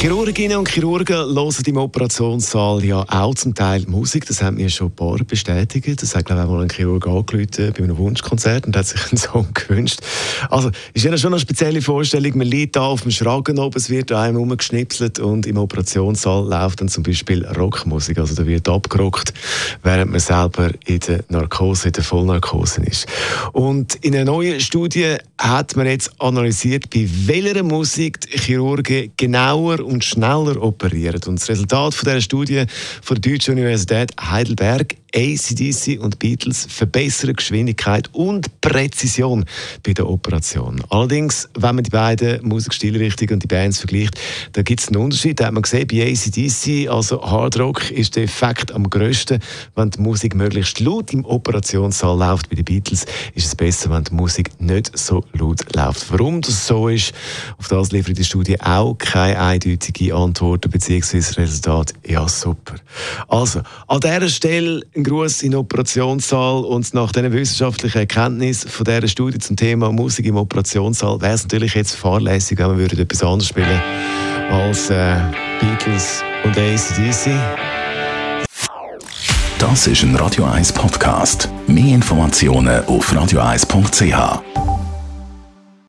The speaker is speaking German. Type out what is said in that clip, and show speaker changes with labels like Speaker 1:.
Speaker 1: Chirurginnen und Chirurgen hören im Operationssaal ja auch zum Teil Musik. Das haben mir schon ein paar bestätigt. Das hat, glaube ich, auch mal ein Chirurg angerufen bei einem Wunschkonzert und hat sich einen Song gewünscht. Also, ist ja schon eine spezielle Vorstellung. Man liegt da auf dem Schragen oben, es wird einem umgeschnipselt und im Operationssaal läuft dann zum Beispiel Rockmusik. Also, da wird abgerockt, während man selber in der Narkose, in der Vollnarkose ist. Und in einer neuen Studie hat man jetzt analysiert, bei welcher Musik die Chirurgen genauer und schneller operieren. Und das Resultat von dieser Studie von der Deutschen Universität Heidelberg ACDC und Beatles verbessern Geschwindigkeit und Präzision bei der Operation. Allerdings, wenn man die beiden Musikstilrichtungen und die Bands vergleicht, da gibt es einen Unterschied. Da hat man gesehen, bei ACDC, also Hard Rock, ist der Effekt am grössten, wenn die Musik möglichst laut im Operationssaal läuft. Bei den Beatles ist es besser, wenn die Musik nicht so laut läuft. Warum das so ist, auf das liefert die Studie auch keine eindeutige Antwort bzw. Resultat. Ja, super. Also, an dieser Stelle ein Gruß in den Operationssaal und nach diesen wissenschaftlichen Erkenntnissen von dieser Studie zum Thema Musik im Operationssaal wäre es natürlich jetzt fahrlässig, wenn wir etwas anderes spielen als äh, Beatles und ACDC.
Speaker 2: Das ist ein Radio 1 Podcast. Mehr Informationen auf radio1.ch.